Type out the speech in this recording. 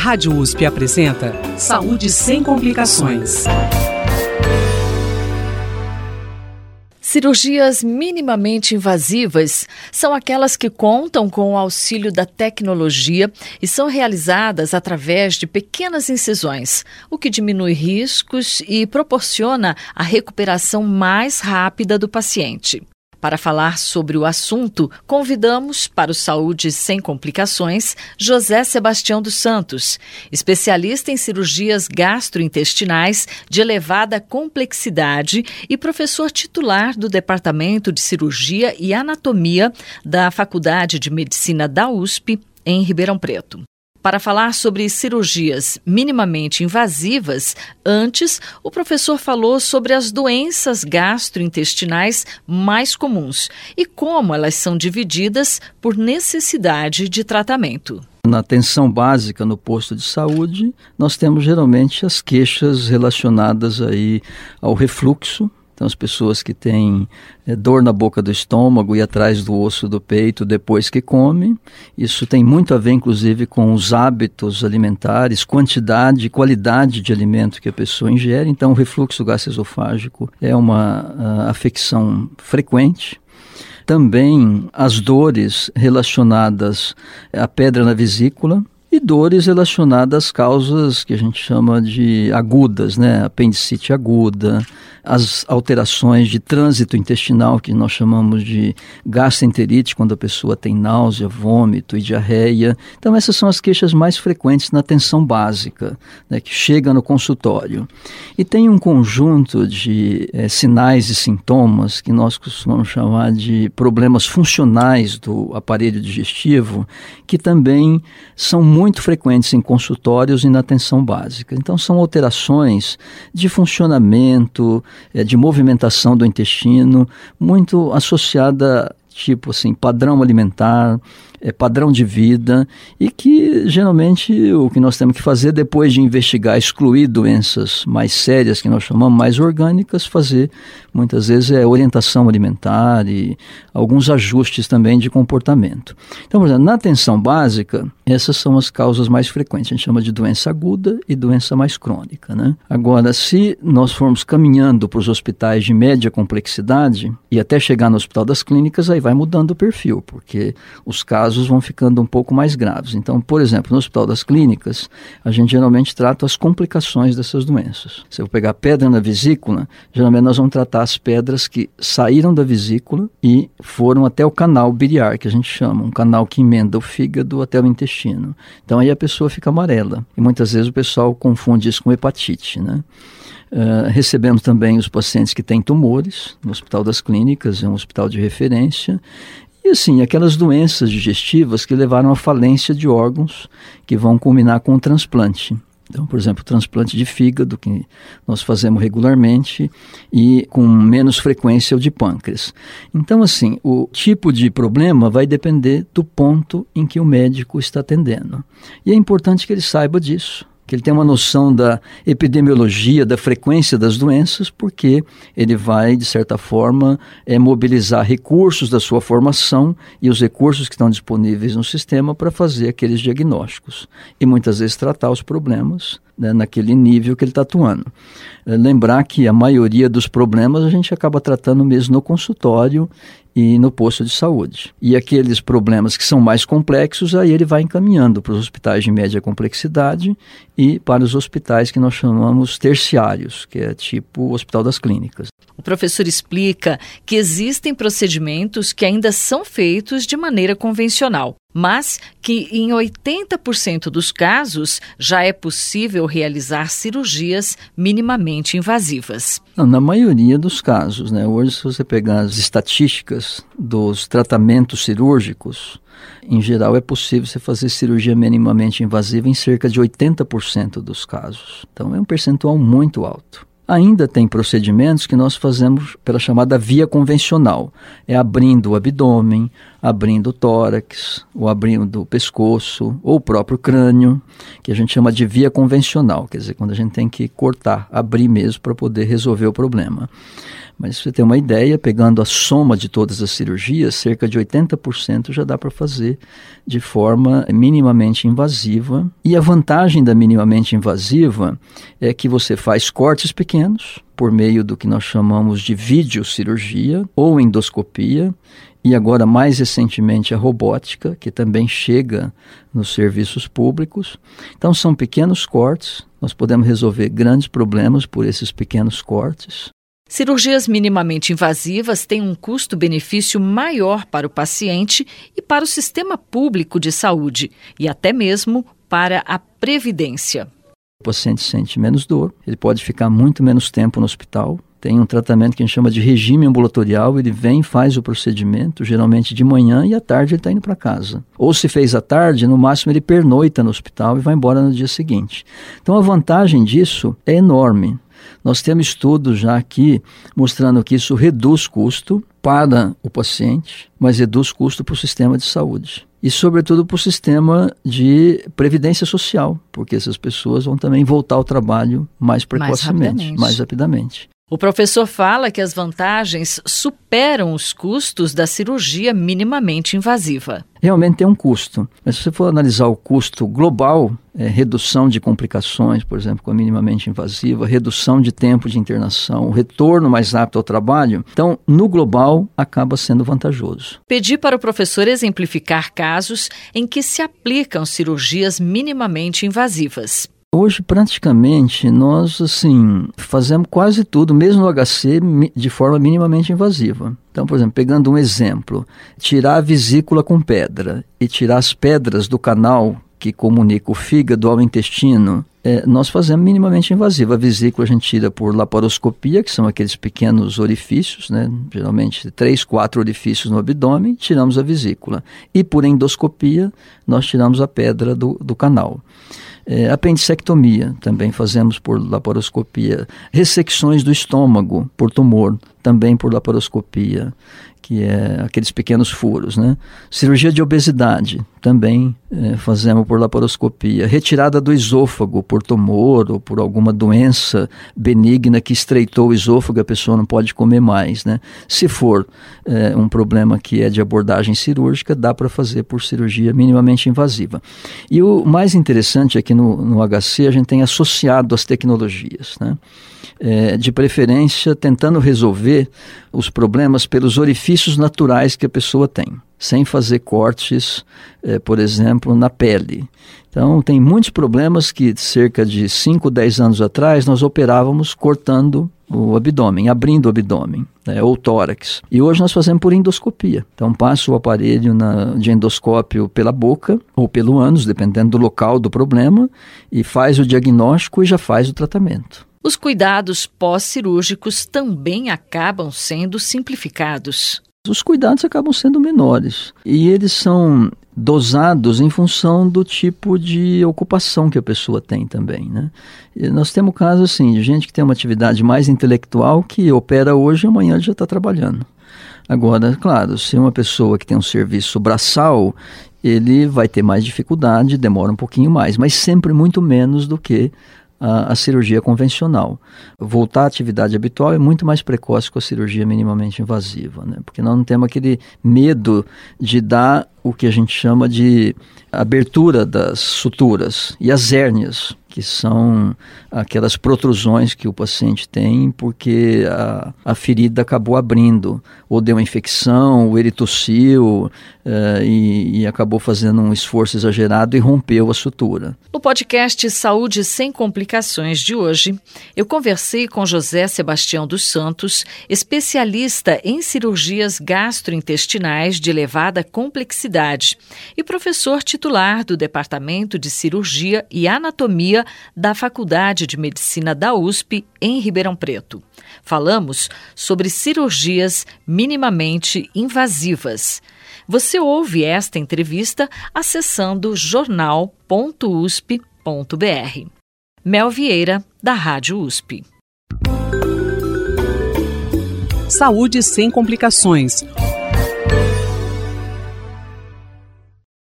Rádio USP apresenta Saúde sem complicações. Cirurgias minimamente invasivas são aquelas que contam com o auxílio da tecnologia e são realizadas através de pequenas incisões, o que diminui riscos e proporciona a recuperação mais rápida do paciente. Para falar sobre o assunto, convidamos para o Saúde Sem Complicações José Sebastião dos Santos, especialista em cirurgias gastrointestinais de elevada complexidade e professor titular do Departamento de Cirurgia e Anatomia da Faculdade de Medicina da USP, em Ribeirão Preto. Para falar sobre cirurgias minimamente invasivas, antes o professor falou sobre as doenças gastrointestinais mais comuns e como elas são divididas por necessidade de tratamento. Na atenção básica no posto de saúde, nós temos geralmente as queixas relacionadas aí ao refluxo, então, as pessoas que têm é, dor na boca do estômago e atrás do osso do peito depois que comem, isso tem muito a ver, inclusive, com os hábitos alimentares, quantidade e qualidade de alimento que a pessoa ingere. Então, o refluxo gastroesofágico é uma uh, afecção frequente. Também as dores relacionadas à pedra na vesícula, dores relacionadas às causas que a gente chama de agudas, né? Apendicite aguda, as alterações de trânsito intestinal, que nós chamamos de gastroenterite, quando a pessoa tem náusea, vômito e diarreia. Então, essas são as queixas mais frequentes na atenção básica, né, que chega no consultório. E tem um conjunto de é, sinais e sintomas que nós costumamos chamar de problemas funcionais do aparelho digestivo, que também são muito frequentes em consultórios e na atenção básica. Então, são alterações de funcionamento, é, de movimentação do intestino, muito associada tipo assim, padrão alimentar, é, padrão de vida e que geralmente o que nós temos que fazer depois de investigar, excluir doenças mais sérias que nós chamamos mais orgânicas, fazer muitas vezes é orientação alimentar e alguns ajustes também de comportamento. Então, por exemplo, na atenção básica, essas são as causas mais frequentes. A gente chama de doença aguda e doença mais crônica. Né? Agora, se nós formos caminhando para os hospitais de média complexidade e até chegar no hospital das clínicas, aí vai mudando o perfil, porque os casos casos vão ficando um pouco mais graves. Então, por exemplo, no Hospital das Clínicas, a gente geralmente trata as complicações dessas doenças. Se eu pegar pedra na vesícula, geralmente nós vamos tratar as pedras que saíram da vesícula e foram até o canal biliar, que a gente chama, um canal que emenda o fígado até o intestino. Então aí a pessoa fica amarela. E muitas vezes o pessoal confunde isso com hepatite, né? Uh, recebemos também os pacientes que têm tumores no Hospital das Clínicas, é um hospital de referência, e assim, aquelas doenças digestivas que levaram à falência de órgãos que vão culminar com o transplante. Então, por exemplo, transplante de fígado, que nós fazemos regularmente, e com menos frequência o de pâncreas. Então, assim, o tipo de problema vai depender do ponto em que o médico está atendendo. E é importante que ele saiba disso que ele tem uma noção da epidemiologia, da frequência das doenças, porque ele vai, de certa forma, é, mobilizar recursos da sua formação e os recursos que estão disponíveis no sistema para fazer aqueles diagnósticos e muitas vezes tratar os problemas né, naquele nível que ele está atuando. É, lembrar que a maioria dos problemas a gente acaba tratando mesmo no consultório e no posto de saúde. E aqueles problemas que são mais complexos, aí ele vai encaminhando para os hospitais de média complexidade e para os hospitais que nós chamamos terciários, que é tipo o Hospital das Clínicas. O professor explica que existem procedimentos que ainda são feitos de maneira convencional, mas que em 80% dos casos já é possível realizar cirurgias minimamente invasivas. Na maioria dos casos, né? Hoje, se você pegar as estatísticas dos tratamentos cirúrgicos, em geral é possível você fazer cirurgia minimamente invasiva em cerca de 80% dos casos. Então é um percentual muito alto. Ainda tem procedimentos que nós fazemos pela chamada via convencional. É abrindo o abdômen, abrindo o tórax, ou abrindo o pescoço, ou o próprio crânio, que a gente chama de via convencional, quer dizer, quando a gente tem que cortar, abrir mesmo para poder resolver o problema. Mas você tem uma ideia, pegando a soma de todas as cirurgias, cerca de 80% já dá para fazer de forma minimamente invasiva. E a vantagem da minimamente invasiva é que você faz cortes pequenos por meio do que nós chamamos de videocirurgia ou endoscopia e agora mais recentemente a robótica, que também chega nos serviços públicos. Então são pequenos cortes, nós podemos resolver grandes problemas por esses pequenos cortes. Cirurgias minimamente invasivas têm um custo-benefício maior para o paciente e para o sistema público de saúde, e até mesmo para a previdência. O paciente sente menos dor, ele pode ficar muito menos tempo no hospital. Tem um tratamento que a gente chama de regime ambulatorial, ele vem, faz o procedimento, geralmente de manhã, e à tarde ele está indo para casa. Ou se fez à tarde, no máximo ele pernoita no hospital e vai embora no dia seguinte. Então a vantagem disso é enorme. Nós temos estudos já aqui mostrando que isso reduz custo para o paciente, mas reduz custo para o sistema de saúde. E, sobretudo, para o sistema de previdência social, porque essas pessoas vão também voltar ao trabalho mais precocemente, mais rapidamente. Mais rapidamente. O professor fala que as vantagens superam os custos da cirurgia minimamente invasiva. Realmente tem um custo, mas se você for analisar o custo global, é, redução de complicações, por exemplo, com a minimamente invasiva, redução de tempo de internação, retorno mais rápido ao trabalho, então no global acaba sendo vantajoso. Pedi para o professor exemplificar casos em que se aplicam cirurgias minimamente invasivas. Hoje, praticamente, nós assim fazemos quase tudo, mesmo no HC, de forma minimamente invasiva. Então, por exemplo, pegando um exemplo, tirar a vesícula com pedra e tirar as pedras do canal que comunica o fígado ao intestino, é, nós fazemos minimamente invasiva. A vesícula a gente tira por laparoscopia, que são aqueles pequenos orifícios, né? geralmente três, quatro orifícios no abdômen, tiramos a vesícula. E por endoscopia, nós tiramos a pedra do, do canal. É, apendicectomia, também fazemos por laparoscopia. Ressecções do estômago por tumor, também por laparoscopia que é aqueles pequenos furos, né? Cirurgia de obesidade, também é, fazemos por laparoscopia. Retirada do esôfago por tumor ou por alguma doença benigna que estreitou o esôfago, a pessoa não pode comer mais, né? Se for é, um problema que é de abordagem cirúrgica, dá para fazer por cirurgia minimamente invasiva. E o mais interessante aqui no, no HC, a gente tem associado as tecnologias, né? É, de preferência tentando resolver os problemas pelos orifícios naturais que a pessoa tem, sem fazer cortes, é, por exemplo, na pele. Então, tem muitos problemas que cerca de 5, 10 anos atrás nós operávamos cortando o abdômen, abrindo o abdômen, né, ou tórax. E hoje nós fazemos por endoscopia. Então passa o aparelho na, de endoscópio pela boca ou pelo ânus, dependendo do local do problema, e faz o diagnóstico e já faz o tratamento. Os cuidados pós-cirúrgicos também acabam sendo simplificados. Os cuidados acabam sendo menores e eles são dosados em função do tipo de ocupação que a pessoa tem também, né? E nós temos casos assim de gente que tem uma atividade mais intelectual que opera hoje e amanhã já está trabalhando. Agora, claro, se uma pessoa que tem um serviço braçal, ele vai ter mais dificuldade, demora um pouquinho mais, mas sempre muito menos do que a, a, cirurgia convencional. Voltar à atividade habitual é muito mais precoce com a cirurgia minimamente invasiva, né? porque nós não temos aquele medo de dar o que a gente chama de abertura das suturas e as hérnias que são aquelas protrusões que o paciente tem porque a, a ferida acabou abrindo, ou deu uma infecção, ou ele tossiu uh, e, e acabou fazendo um esforço exagerado e rompeu a sutura. No podcast Saúde Sem Complicações de hoje, eu conversei com José Sebastião dos Santos, especialista em cirurgias gastrointestinais de elevada complexidade e professor titular do Departamento de Cirurgia e Anatomia da Faculdade de Medicina da USP, em Ribeirão Preto. Falamos sobre cirurgias minimamente invasivas. Você ouve esta entrevista acessando jornal.usp.br. Mel Vieira, da Rádio USP. Saúde sem complicações